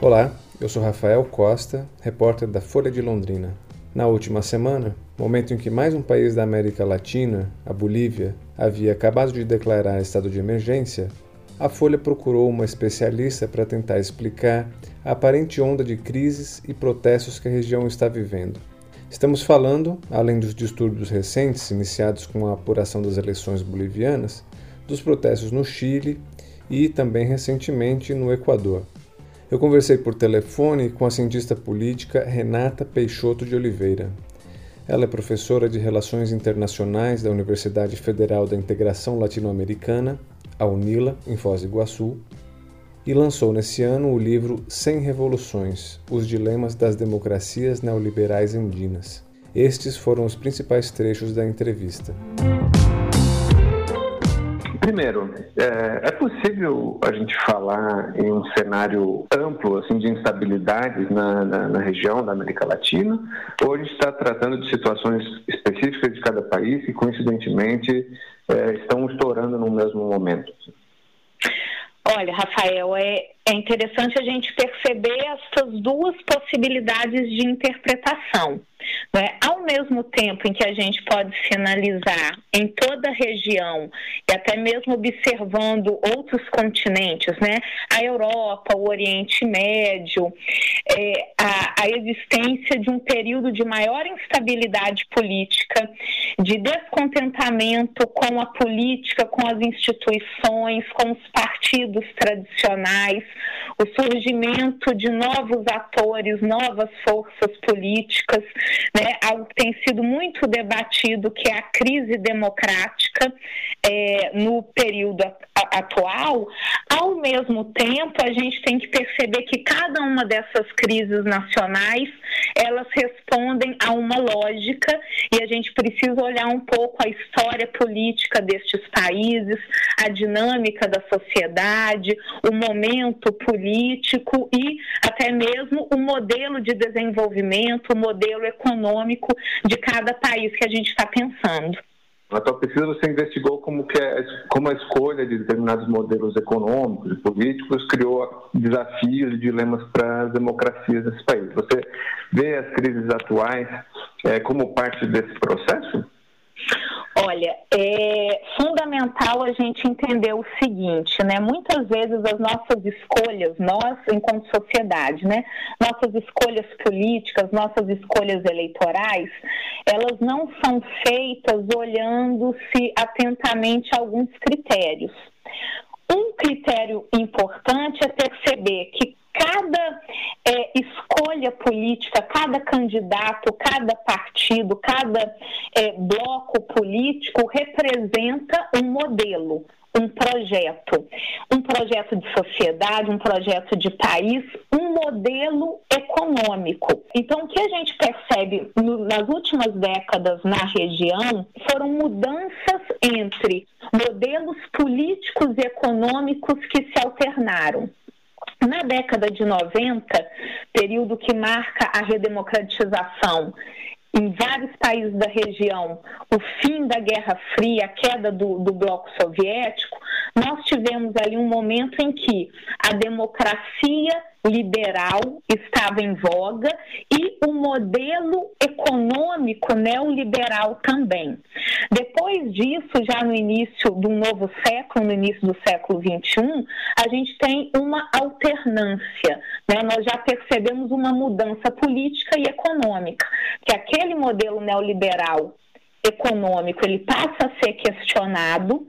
Olá, eu sou Rafael Costa, repórter da Folha de Londrina. Na última semana, momento em que mais um país da América Latina, a Bolívia, havia acabado de declarar estado de emergência, a Folha procurou uma especialista para tentar explicar a aparente onda de crises e protestos que a região está vivendo. Estamos falando, além dos distúrbios recentes iniciados com a apuração das eleições bolivianas, dos protestos no Chile e também recentemente no Equador. Eu conversei por telefone com a cientista política Renata Peixoto de Oliveira. Ela é professora de Relações Internacionais da Universidade Federal da Integração Latino-Americana, a UNILA, em Foz do Iguaçu, e lançou nesse ano o livro Sem Revoluções: Os Dilemas das Democracias Neoliberais Andinas. Estes foram os principais trechos da entrevista. Primeiro, é, é, possível a gente falar em um cenário amplo assim de instabilidades na, na, na região da América Latina, ou a gente está tratando de situações específicas de cada país que coincidentemente é, estão estourando no mesmo momento? Olha, Rafael, é, é interessante a gente perceber essas duas possibilidades de interpretação. Né? Ao mesmo tempo em que a gente pode sinalizar em toda a região e até mesmo observando outros continentes, né? a Europa, o Oriente Médio, é, a, a existência de um período de maior instabilidade política, de descontentamento com a política, com as instituições, com os partidos tradicionais, o surgimento de novos atores, novas forças políticas, né, algo que tem sido muito debatido, que é a crise democrática é, no período atual, ao mesmo tempo a gente tem que perceber que cada uma dessas crises nacionais elas respondem a uma lógica e a gente precisa olhar um pouco a história política destes países, a dinâmica da sociedade, o momento político e até mesmo o modelo de desenvolvimento, o modelo econômico de cada país que a gente está pensando. Na tua pesquisa você investigou como, que é, como a escolha de determinados modelos econômicos e políticos criou desafios e dilemas para as democracias desse país. Você vê as crises atuais é, como parte desse processo? Olha, é fundamental a gente entender o seguinte, né? Muitas vezes as nossas escolhas, nós enquanto sociedade, né? Nossas escolhas políticas, nossas escolhas eleitorais, elas não são feitas olhando-se atentamente a alguns critérios. Um critério importante é perceber que cada política, cada candidato, cada partido, cada é, bloco político representa um modelo, um projeto, um projeto de sociedade, um projeto de país, um modelo econômico. Então, o que a gente percebe no, nas últimas décadas na região foram mudanças entre modelos políticos e econômicos que se alternaram. Na década de 90, período que marca a redemocratização em vários países da região, o fim da Guerra Fria, a queda do, do bloco soviético, nós tivemos ali um momento em que a democracia liberal estava em voga e o modelo econômico neoliberal também. Depois disso, já no início do novo século, no início do século XXI, a gente tem uma alternância. Né? Nós já percebemos uma mudança política e econômica, que aquele modelo neoliberal econômico ele passa a ser questionado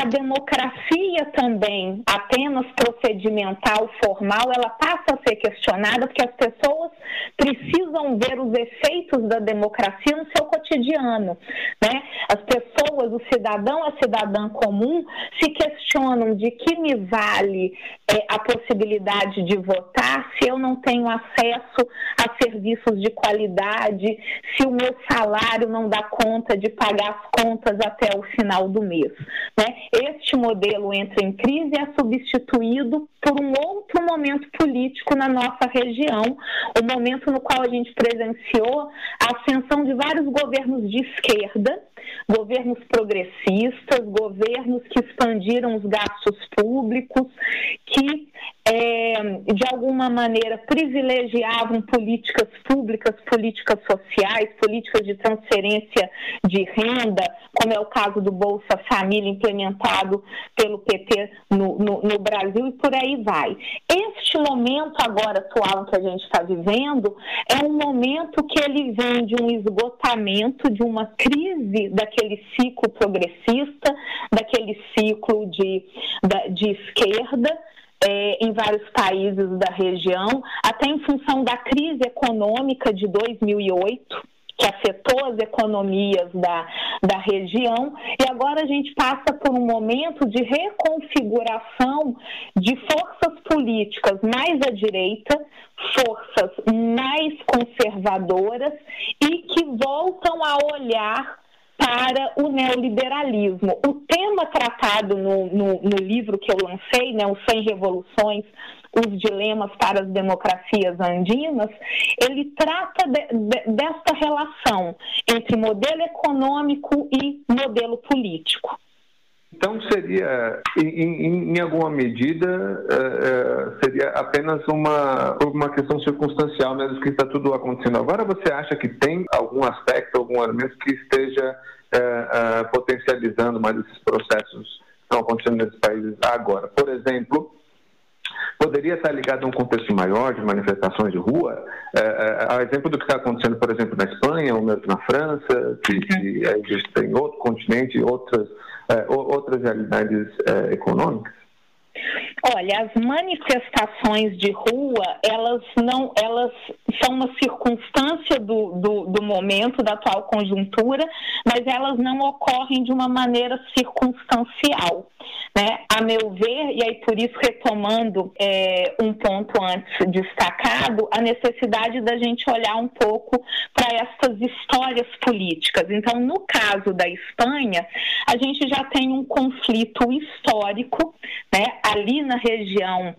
a democracia também, apenas procedimental, formal, ela passa a ser questionada porque as pessoas precisam ver os efeitos da democracia no seu cotidiano. Né? As pessoas, o cidadão, a cidadã comum, se questionam de que me vale é, a possibilidade de votar se eu não tenho acesso a serviços de qualidade, se o meu salário não dá conta de pagar as contas até o final do mês. Né? Este modelo entra em crise e é substituído por um outro momento político na nossa região, o momento no qual a gente presenciou a ascensão de vários governos de esquerda, governos progressistas, governos que expandiram os gastos públicos, que é, de alguma maneira, privilegiavam políticas públicas, políticas sociais, políticas de transferência de renda, como é o caso do Bolsa Família implementado pelo PT no, no, no Brasil e por aí vai. Este momento agora atual que a gente está vivendo é um momento que ele vem de um esgotamento, de uma crise daquele ciclo progressista, daquele ciclo de, de esquerda, é, em vários países da região, até em função da crise econômica de 2008 que afetou as economias da, da região, e agora a gente passa por um momento de reconfiguração de forças políticas mais à direita, forças mais conservadoras e que voltam a olhar para o neoliberalismo. O tema tratado no, no, no livro que eu lancei, né, Os 100 Revoluções, os dilemas para as democracias andinas, ele trata de, de, desta relação entre modelo econômico e modelo político. Então seria, em, em alguma medida, é, seria apenas uma, uma questão circunstancial né, que está tudo acontecendo agora. Você acha que tem algum aspecto, algum elemento que esteja é, é, potencializando mais esses processos que estão acontecendo nesses países agora? Por exemplo, poderia estar ligado a um contexto maior de manifestações de rua, é, é, a exemplo do que está acontecendo, por exemplo, na Espanha ou mesmo na França, que, que existe em outro continente, outras, é, outras realidades é, econômicas? Olha, as manifestações de rua, elas não, elas são uma circunstância do, do, do, momento, da atual conjuntura, mas elas não ocorrem de uma maneira circunstancial. Né? A meu ver, e aí por isso retomando é, um ponto antes destacado, a necessidade da gente olhar um pouco para essas histórias políticas. Então, no caso da Espanha, a gente já tem um conflito histórico, né? Ali na região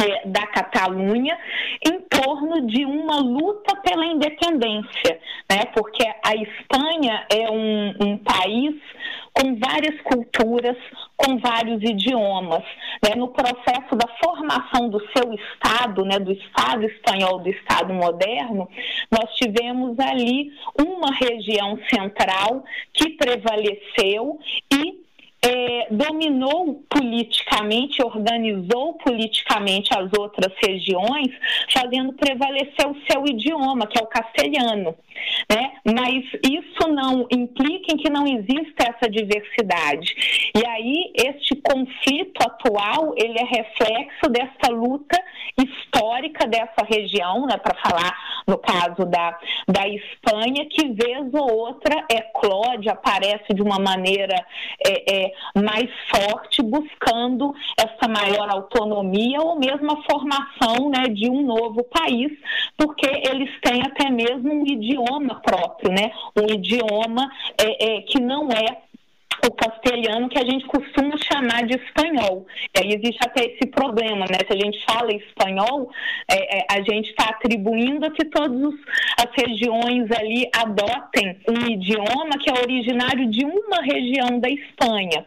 é, da Catalunha em torno de uma luta pela independência, né? porque a Espanha é um, um país com várias culturas, com vários idiomas. Né? No processo da formação do seu Estado, né, do Estado espanhol, do Estado moderno, nós tivemos ali uma região central que prevaleceu e é, dominou politicamente, organizou politicamente as outras regiões, fazendo prevalecer o seu idioma, que é o castelhano. Né? Mas isso não implica em que não exista essa diversidade. E aí, este conflito atual, ele é reflexo dessa luta histórica dessa região, né, para falar no caso da, da Espanha, que vez ou outra eclode, aparece de uma maneira é, é, mais forte, buscando essa maior autonomia ou mesmo a formação né, de um novo país, porque eles têm até mesmo um idioma próprio, né, um idioma é, é que não é o castelhano que a gente costuma chamar de espanhol. E aí existe até esse problema, né? Se a gente fala espanhol, é, é, a gente está atribuindo a que todas as regiões ali adotem um idioma que é originário de uma região da Espanha.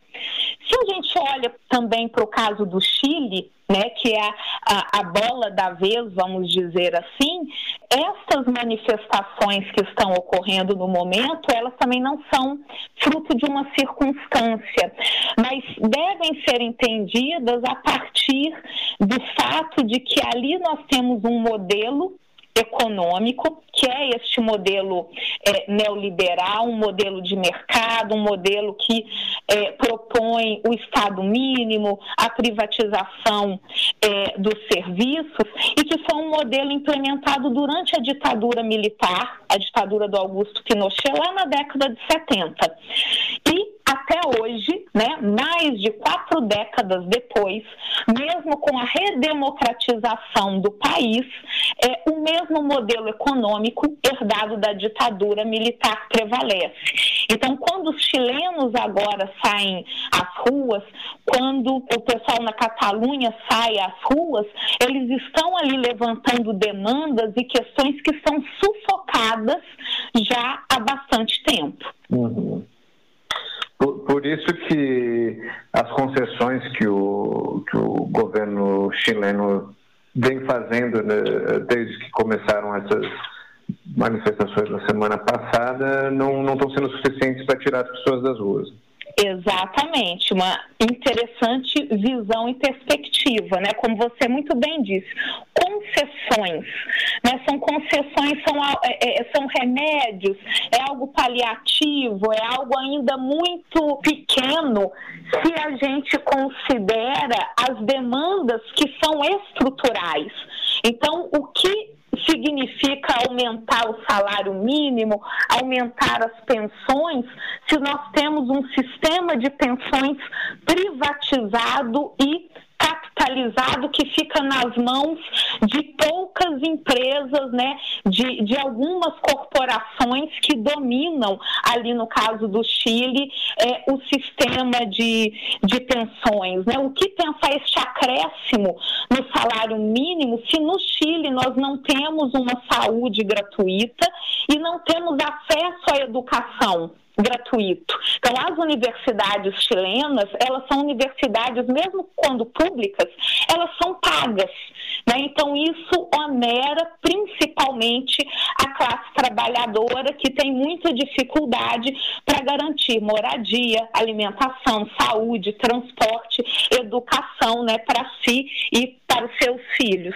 Se a gente olha também para o caso do Chile, né, que é a, a, a, bola da vez, vamos dizer assim, essas manifestações que estão ocorrendo no momento, elas também não são fruto de uma circunstância, mas devem ser entendidas a partir do fato de que ali nós temos um modelo econômico, que é este modelo é, neoliberal, um modelo de mercado, um modelo que é, propõe o Estado mínimo, a privatização é, dos serviços, e que foi um modelo implementado durante a ditadura militar, a ditadura do Augusto Pinochet, lá na década de 70. E até hoje, né, mais de quatro décadas depois, mesmo com a redemocratização do país, é, o mesmo modelo econômico herdado da ditadura militar prevalece. Então, quando os chilenos agora saem às ruas, quando o pessoal na Catalunha sai às ruas, eles estão ali levantando demandas e questões que são sufocadas já há bastante tempo. Uhum. Por, por, isso que as concessões que o, que o governo chileno vem fazendo né, desde que começaram essas manifestações na semana passada não, não estão sendo suficientes para tirar as pessoas das ruas. Exatamente, uma interessante visão e perspectiva, né? Como você muito bem disse, concessões, né? São concessões, são, é, é, são remédios, é algo paliativo, é algo ainda muito pequeno se a gente considera as demandas que são estruturais. Então, o que significa aumentar o salário mínimo, aumentar as pensões, se nós temos um sistema de pensões privatizado e capitalizado que fica nas mãos de poucas empresas, né, de, de algumas corporações que dominam, ali no caso do Chile, é, o sistema de, de pensões. Né? O que pensar este acréscimo no salário mínimo se no Chile nós não temos uma saúde gratuita e não temos acesso à educação? Gratuito. Então, as universidades chilenas, elas são universidades, mesmo quando públicas, elas são pagas. Né? Então, isso onera principalmente a classe trabalhadora, que tem muita dificuldade para garantir moradia, alimentação, saúde, transporte, educação né, para si e para os seus filhos.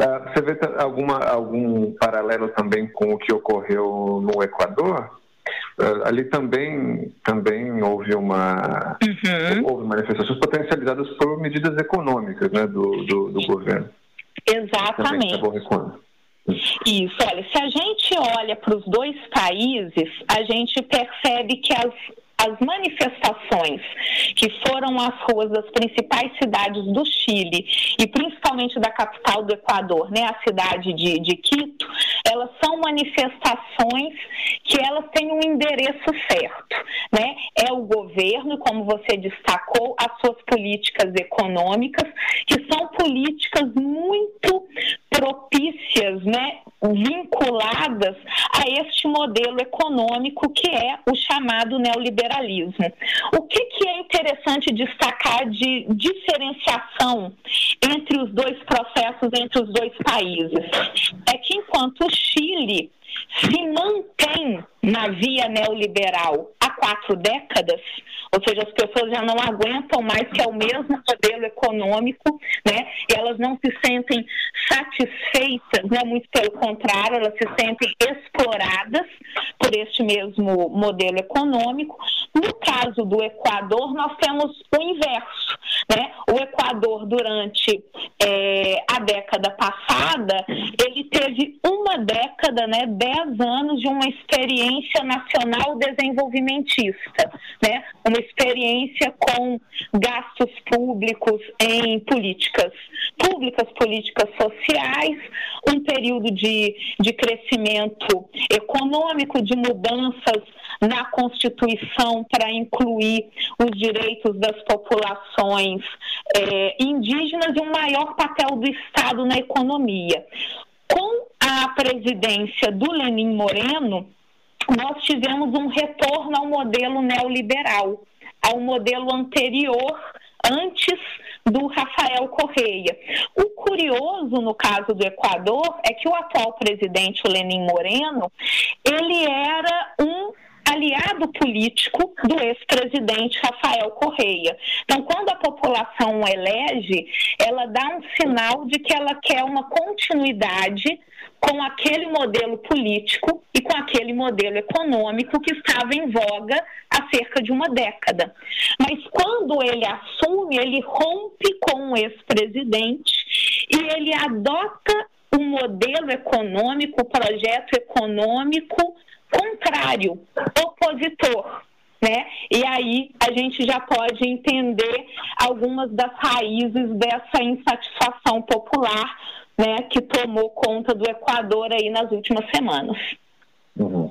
Uh, você vê alguma, algum paralelo também com o que ocorreu no Equador? Uh, ali também, também houve uma uhum. houve manifestações potencializadas por medidas econômicas né, do, do, do governo. Exatamente. Isso, olha, se a gente olha para os dois países, a gente percebe que as as manifestações que foram às ruas das principais cidades do Chile e principalmente da capital do Equador, né, a cidade de, de Quito, elas são manifestações que elas têm um endereço certo, né? É o governo, como você destacou, as suas políticas econômicas, que são políticas muito propícias, né, vinculadas a este modelo econômico que é o chamado neoliberalismo. O que, que é interessante destacar de diferenciação entre os dois processos, entre os dois países? É que enquanto o Chile se mantém na via neoliberal há quatro décadas, ou seja, as pessoas já não aguentam mais que é o mesmo modelo econômico, né? E elas não se sentem satisfeitas, né? Muito pelo contrário, elas se sentem exploradas por este mesmo modelo econômico. No caso do Equador, nós temos o inverso, né? O Equador durante é, a década passada, ele teve uma década, né? Dez anos de uma experiência nacional desenvolvimentista, né? Uma experiência com gastos públicos em políticas públicas, políticas sociais, um período de, de crescimento econômico, de mudanças na Constituição para incluir os direitos das populações é, indígenas e um maior papel do Estado na economia. Com a presidência do Lenin Moreno, nós tivemos um retorno ao modelo neoliberal ao modelo anterior, antes do Rafael Correia. O curioso no caso do Equador é que o atual presidente, Lenin Moreno, ele era um aliado político do ex-presidente Rafael Correia. Então, quando a população elege, ela dá um sinal de que ela quer uma continuidade com aquele modelo político e com aquele modelo econômico que estava em voga há cerca de uma década. Mas quando ele assume, ele rompe com o ex-presidente e ele adota um modelo econômico, projeto econômico contrário, opositor. Né? E aí a gente já pode entender algumas das raízes dessa insatisfação popular né, que tomou conta do Equador aí nas últimas semanas. Uhum.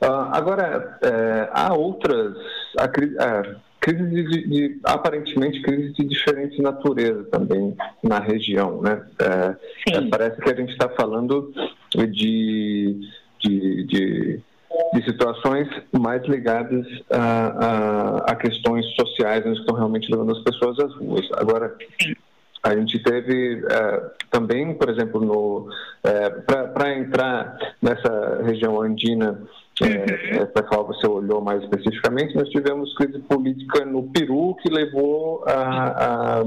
Uh, agora, é, há outras há, é, crises de, de, aparentemente crises de diferente natureza também na região, né? É, é parece que a gente está falando de, de, de, de, situações mais ligadas a, a, a, questões sociais, né, que estão realmente levando as pessoas às ruas. Agora, A gente teve uh, também, por exemplo, no uh, para entrar nessa região andina é, é, para qual você olhou mais especificamente, nós tivemos crise política no Peru que levou a, a,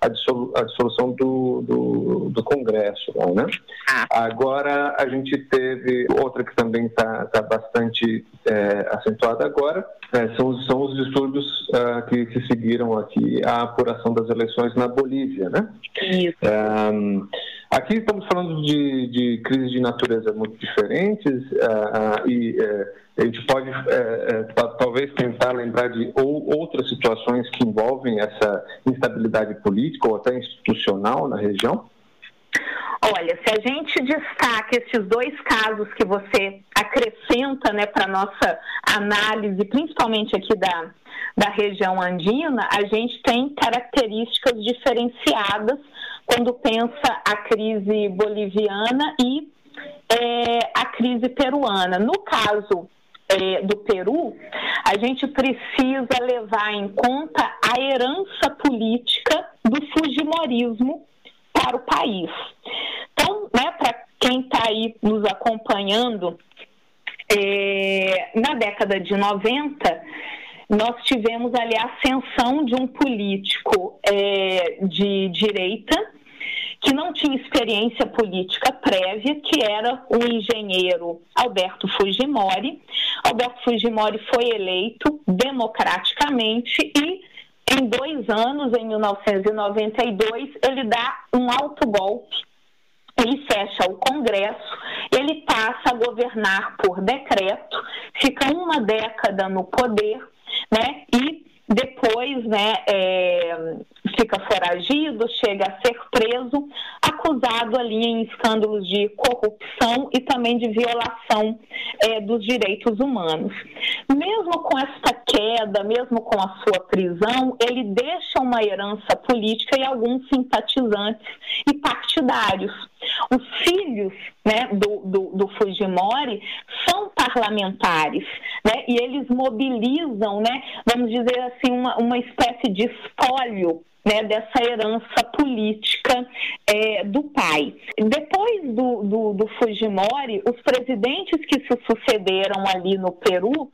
a, dissolução do, do, do Congresso. Né? Ah. Agora, a gente teve outra que também está tá bastante é, acentuada agora, é, são, são os distúrbios uh, que, que seguiram aqui a apuração das eleições na Bolívia. Né? Isso. Um, Aqui estamos falando de, de crises de natureza muito diferentes uh, uh, e uh, a gente pode talvez tentar lembrar de ou, outras situações que envolvem essa instabilidade política ou até institucional na região. Olha, se a gente destaca esses dois casos que você acrescenta né, para a nossa análise, principalmente aqui da, da região andina, a gente tem características diferenciadas quando pensa a crise boliviana e é, a crise peruana. No caso é, do Peru, a gente precisa levar em conta a herança política do fujimorismo para o país. Então, né, para quem está aí nos acompanhando, é, na década de 90, nós tivemos ali a ascensão de um político é, de direita que não tinha experiência política prévia, que era o engenheiro Alberto Fujimori. Alberto Fujimori foi eleito democraticamente e em dois anos, em 1992, ele dá um alto golpe ele fecha o Congresso, ele passa a governar por decreto, fica uma década no poder, né? E depois, né, é, fica foragido, chega a ser preso, acusado ali em escândalos de corrupção e também de violação é, dos direitos humanos. Mesmo com esta queda, mesmo com a sua prisão, ele deixa uma herança política e alguns simpatizantes e partidários. Os filhos né, do, do, do Fujimori são parlamentares, né, e eles mobilizam, né, vamos dizer assim, uma, uma espécie de espólio né, dessa herança política é, do pai. Depois do, do, do Fujimori, os presidentes que se sucederam ali no Peru,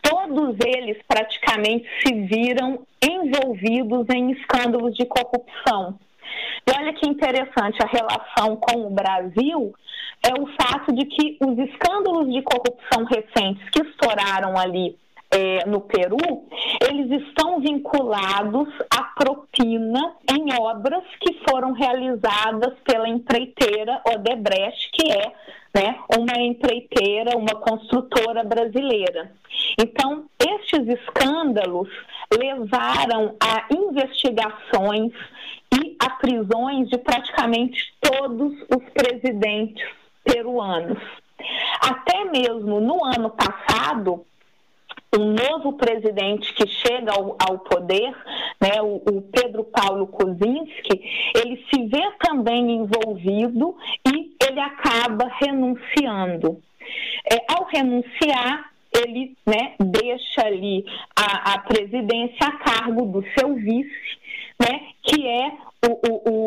todos eles praticamente se viram envolvidos em escândalos de corrupção. E olha que interessante a relação com o Brasil é o fato de que os escândalos de corrupção recentes que estouraram ali é, no Peru, eles estão vinculados à propina em obras que foram realizadas pela empreiteira Odebrecht, que é né, uma empreiteira, uma construtora brasileira. Então, estes escândalos levaram a investigações e a prisões de praticamente todos os presidentes peruanos. Até mesmo no ano passado, um novo presidente que chega ao, ao poder, né, o, o, Pedro Paulo Kozinski, ele se vê também envolvido e ele acaba renunciando. É, ao renunciar, ele né, deixa ali a, a presidência a cargo do seu vice, né, que é o, o,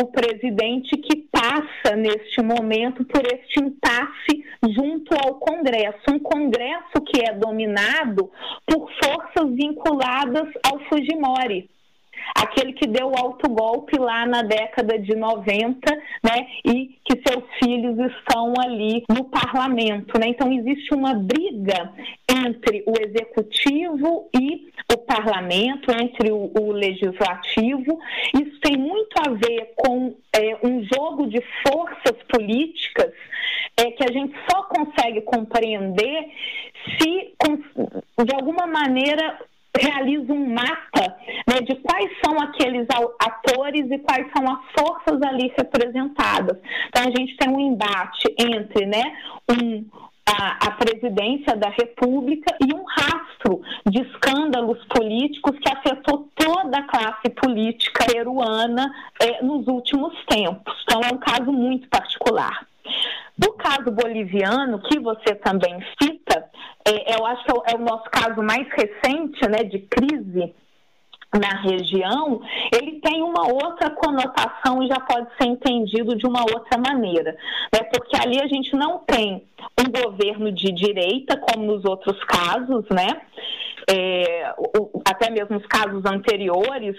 o, presidente que passa neste momento por este impasse junto ao Congresso, um Congresso que é dominado por forças vinculadas ao Fujimori aquele que deu o autogolpe lá na década de 90, né, e que seus filhos estão ali no parlamento, né? Então existe uma briga entre o executivo e o parlamento, entre o, o legislativo. Isso tem muito a ver com é, um jogo de forças políticas é, que a gente só consegue compreender se, de alguma maneira, realiza um mapa né, de quais são aqueles atores e quais são as forças ali representadas. Então, a gente tem um embate entre né, um, a, a, presidência da República e um rastro de escândalos políticos que afetou toda a classe política peruana eh, nos últimos tempos. Então, é um caso muito particular. Do caso boliviano, que você também cita, é, eu acho que é o, é o nosso caso mais recente né, de crise na região, ele tem uma outra conotação e já pode ser entendido de uma outra maneira, né? porque ali a gente não tem um governo de direita, como nos outros casos, né? É, até mesmo os casos anteriores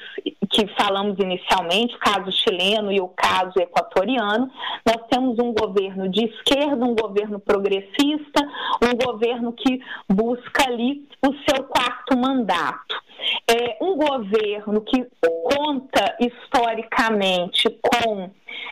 que falamos inicialmente, o caso chileno e o caso equatoriano, nós temos um governo de esquerda, um governo progressista, um governo que busca ali o seu quarto mandato. É, um governo que conta historicamente com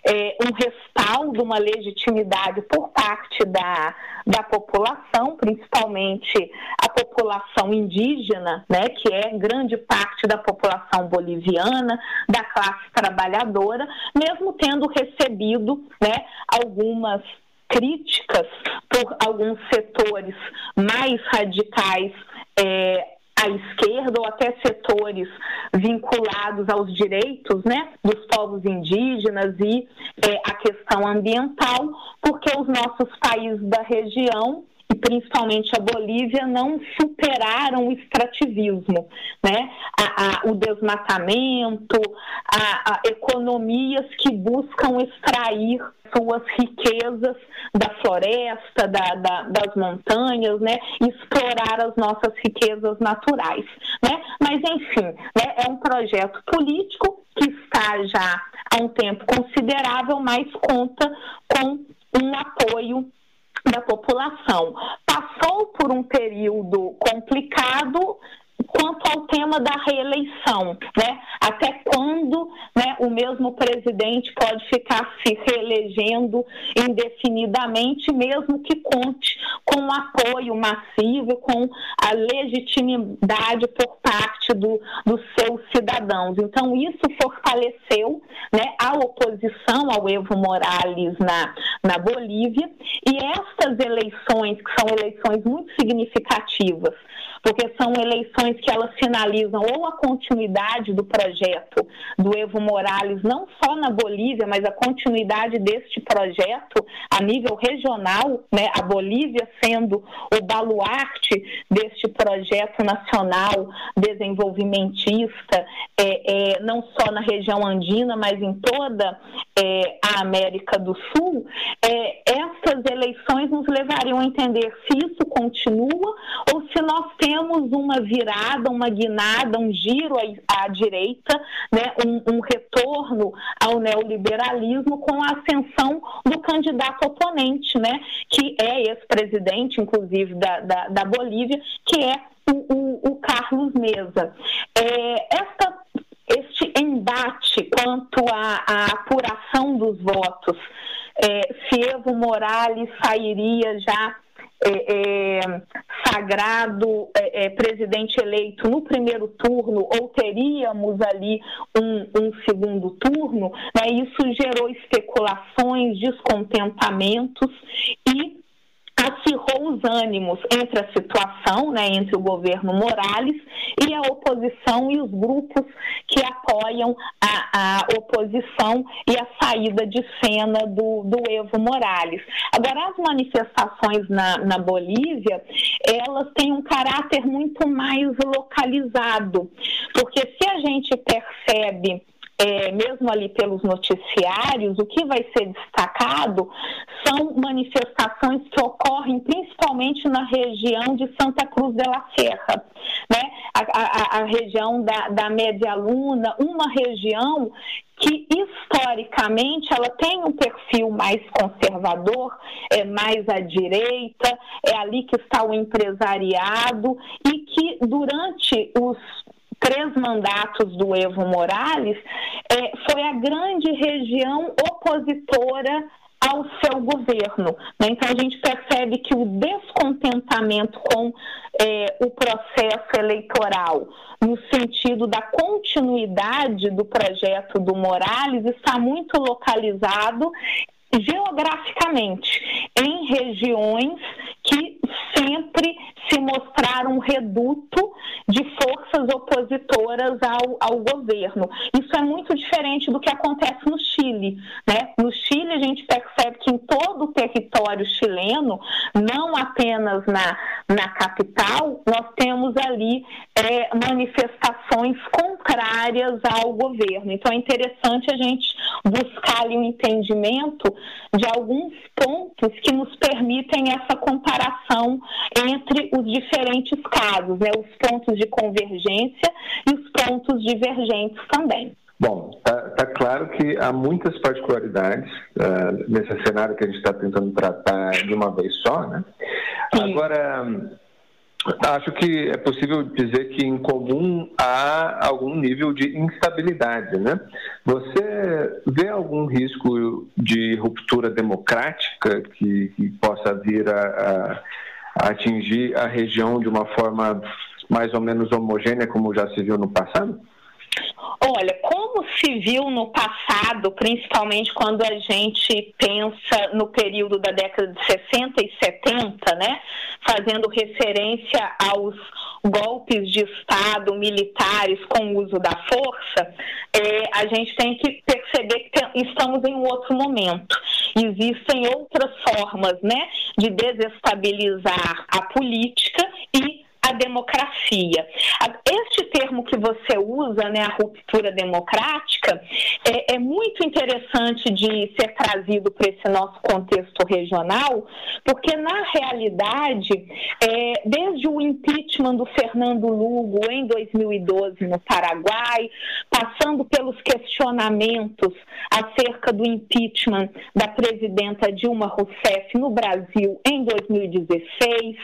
é, um respaldo, uma legitimidade por parte da, da população, principalmente a população indígena, né, que é grande parte da população boliviana, da classe trabalhadora, mesmo tendo recebido né, algumas críticas por alguns setores mais radicais é, à esquerda ou até setores vinculados aos direitos né, dos povos indígenas e é, a questão ambiental, porque os nossos países da região e principalmente a Bolívia não superaram o extrativismo, né? A, a, o desmatamento, a, a economias que buscam extrair suas riquezas da floresta, da, da, das montanhas, né? explorar as nossas riquezas naturais. Né? Mas, enfim, né? é um projeto político que está já há um tempo considerável, mas conta com um apoio da população. Passou por um período complicado quanto ao tema da reeleição, né? Até quando né, o mesmo presidente pode ficar se reelegendo indefinidamente, mesmo que conte com o apoio massivo, com a legitimidade por parte do, dos seus cidadãos. Então, isso fortaleceu né, a oposição ao Evo Morales na, na Bolívia, e estas eleições, que são eleições muito significativas, porque são eleições que elas finalizam ou a continuidade do projeto do Evo Morales, não só na Bolívia, mas a continuidade deste projeto a nível regional, né, a Bolívia sendo o baluarte deste projeto nacional desenvolvimentista, é, é, não só na região andina, mas em toda é, a América do Sul, é, essas eleições nos levariam a entender se isso continua ou se nós temos uma virada, uma guinada, um giro à, à direita, né, um, um, retorno ao neoliberalismo com a ascensão do candidato oponente, né, que é ex-presidente, inclusive, da, da, da, Bolívia, que é o, o, o Carlos Mesa. É, esta, este embate quanto à, à apuração dos votos, é, se Evo Morales sairia já é, é, sagrado é, é, presidente eleito no primeiro turno ou teríamos ali um, um segundo turno, né, isso gerou especulações, descontentamentos e acirrou os ânimos entre a situação, né, entre o governo Morales e a oposição e os grupos que apoiam a, a oposição e a saída de cena do, do Evo Morales. Agora, as manifestações na, na Bolívia, elas têm um caráter muito mais localizado, porque se a gente percebe é, mesmo ali pelos noticiários, o que vai ser destacado são manifestações que ocorrem principalmente na região de Santa Cruz de la Serra, né? a, a, a região da, da Média Luna, uma região que historicamente ela tem um perfil mais conservador, é mais à direita, é ali que está o empresariado e que durante os três mandatos do Evo Morales, é, foi a grande região opositora ao seu governo. Né? Então, a gente percebe que o descontentamento com é, o processo eleitoral, no sentido da continuidade do projeto do Morales, está muito localizado geograficamente em regiões que sempre se mostraram um reduto de forças opositoras ao, ao governo. Isso é muito diferente do que acontece no Chile. Né? No Chile, a gente percebe que em todo o território chileno, não apenas na, na capital, nós temos ali é, manifestações contrárias ao governo. Então é interessante a gente buscar ali um entendimento de alguns pontos que nos permitem essa comparação entre os diferentes casos, né, os pontos de convergência e os pontos divergentes também. Bom, está tá claro que há muitas particularidades uh, nesse cenário que a gente está tentando tratar de uma vez só, né? Sim. Agora, acho que é possível dizer que em comum há algum nível de instabilidade, né? Você vê algum risco de ruptura democrática que, que possa vir a, a atingir a região de uma forma mais ou menos homogênea, como já se viu no passado? Olha, como se viu no passado, principalmente quando a gente pensa no período da década de 60 e 70, né, fazendo referência aos golpes de Estado militares com uso da força, é, a gente tem que perceber que estamos em um outro momento. Existem outras formas né, de desestabilizar a política e a democracia. Que você usa, né, a ruptura democrática, é, é muito interessante de ser trazido para esse nosso contexto regional, porque na realidade, é, desde o impeachment do Fernando Lugo em 2012 no Paraguai, passando pelos questionamentos acerca do impeachment da presidenta Dilma Rousseff no Brasil em 2016,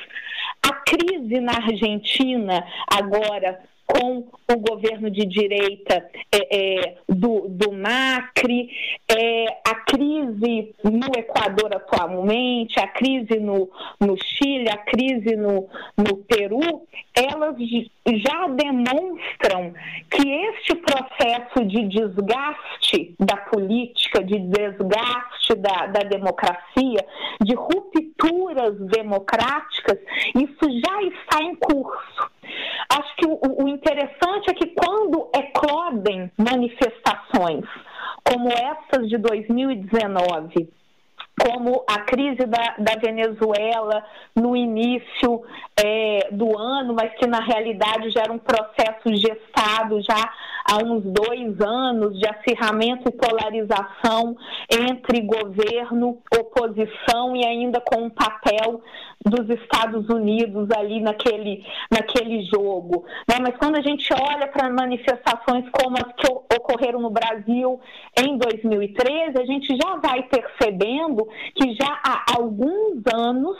a crise na Argentina agora com o governo de direita é, é, do, do, Macri, é, a crise no Equador atualmente, a crise no, no Chile, a crise no, no Peru, elas já demonstram que este processo de desgaste da política, de desgaste da, da democracia, de rupturas democráticas, isso já está em curso. Acho que o, o interessante é que quando eclodem manifestações como essas de 2019, como a crise da, da Venezuela no início é, do ano, mas que na realidade já era um processo gestado já há uns dois anos de acirramento e polarização entre governo, oposição e ainda com o papel dos Estados Unidos ali naquele, naquele jogo. Né? Mas quando a gente olha para manifestações como as que ocorreram no Brasil em 2013, a gente já vai percebendo que já há alguns anos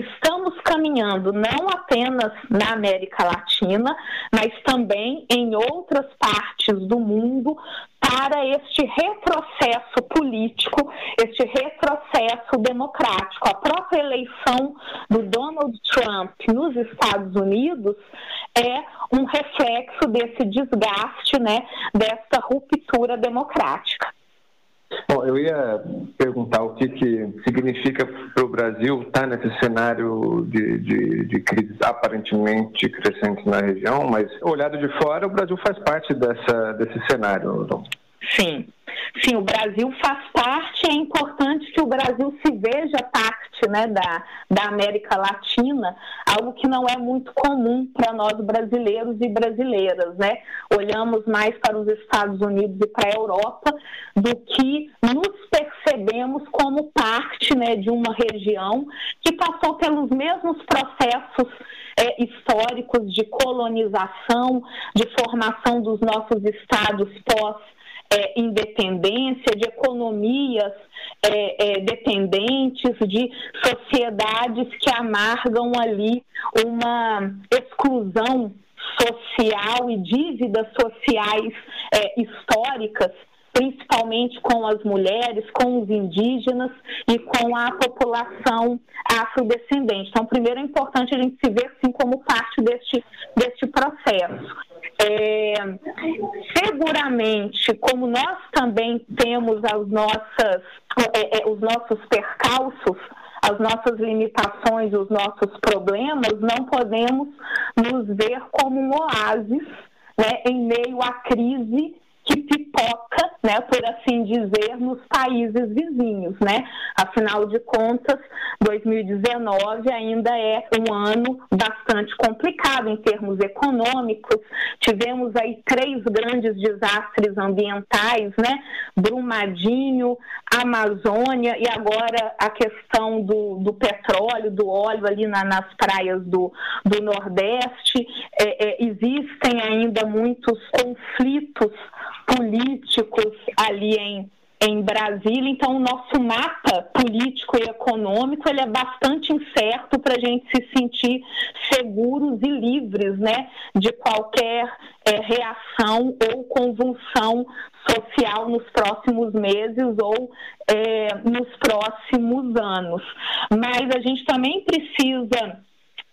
estamos caminhando não apenas na América Latina, mas também em outras partes do mundo para este retrocesso político, este retrocesso democrático. A própria eleição do Donald Trump nos Estados Unidos é um reflexo desse desgaste, né, dessa ruptura democrática. Bom, eu ia perguntar o que, que significa para o Brasil estar nesse cenário de, de, de crise aparentemente crescente na região, mas olhado de fora, o Brasil faz parte dessa, desse cenário, Dom. Sim. Sim, o Brasil faz parte, é importante que o Brasil se veja parte né, da, da América Latina, algo que não é muito comum para nós brasileiros e brasileiras. Né? Olhamos mais para os Estados Unidos e para a Europa do que nos percebemos como parte né, de uma região que passou pelos mesmos processos é, históricos de colonização, de formação dos nossos estados pós é, independência, de economias é, é, dependentes, de sociedades que amargam ali uma exclusão social e dívidas sociais é, históricas principalmente com as mulheres, com os indígenas e com a população afrodescendente. Então, primeiro é importante a gente se ver assim como parte deste, deste processo. É, seguramente, como nós também temos as nossas, é, é, os nossos percalços, as nossas limitações, os nossos problemas, não podemos nos ver como um oásis né, em meio à crise que pipoca, né, por assim dizer, nos países vizinhos, né? Afinal de contas, 2019 ainda é um ano bastante complicado em termos econômicos. Tivemos aí três grandes desastres ambientais, né? Brumadinho, Amazônia e agora a questão do, do petróleo, do óleo ali na, nas praias do, do Nordeste. É, é, existem ainda muitos conflitos políticos ali em em Brasília, então o nosso mapa político e econômico ele é bastante incerto para a gente se sentir seguros e livres né, de qualquer é, reação ou convulsão social nos próximos meses ou é, nos próximos anos. Mas a gente também precisa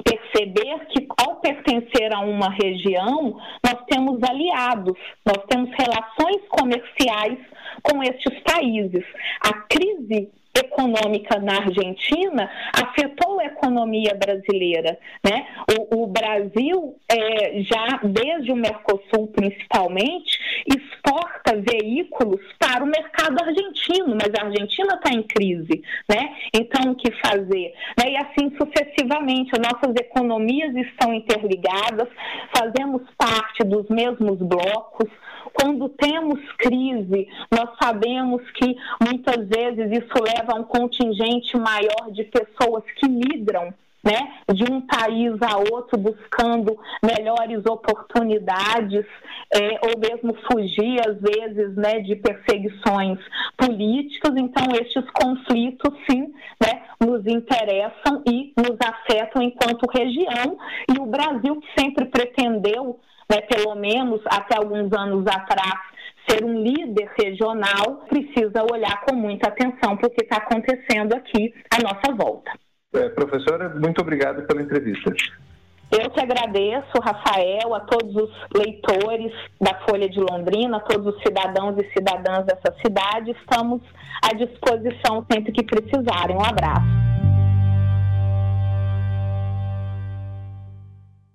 perceber que ao pertencer a uma região, nós temos aliados, nós temos relações comerciais com estes países. A crise econômica na Argentina afetou a economia brasileira. Né? O, o Brasil, é, já desde o Mercosul principalmente, exporta veículos para o mercado argentino, mas a Argentina está em crise. Né? Então, o que fazer? Né? E assim sucessivamente, as nossas economias estão interligadas, fazemos parte dos mesmos blocos. Quando temos crise, nós sabemos que muitas vezes isso leva a um contingente maior de pessoas que migram né, de um país a outro buscando melhores oportunidades, é, ou mesmo fugir, às vezes, né, de perseguições políticas. Então, estes conflitos, sim, né, nos interessam e nos afetam enquanto região. E o Brasil, que sempre pretendeu né, pelo menos até alguns anos atrás, ser um líder regional, precisa olhar com muita atenção para o que está acontecendo aqui à nossa volta. É, professora, muito obrigado pela entrevista. Eu que agradeço, Rafael, a todos os leitores da Folha de Londrina, a todos os cidadãos e cidadãs dessa cidade. Estamos à disposição sempre que precisarem. Um abraço.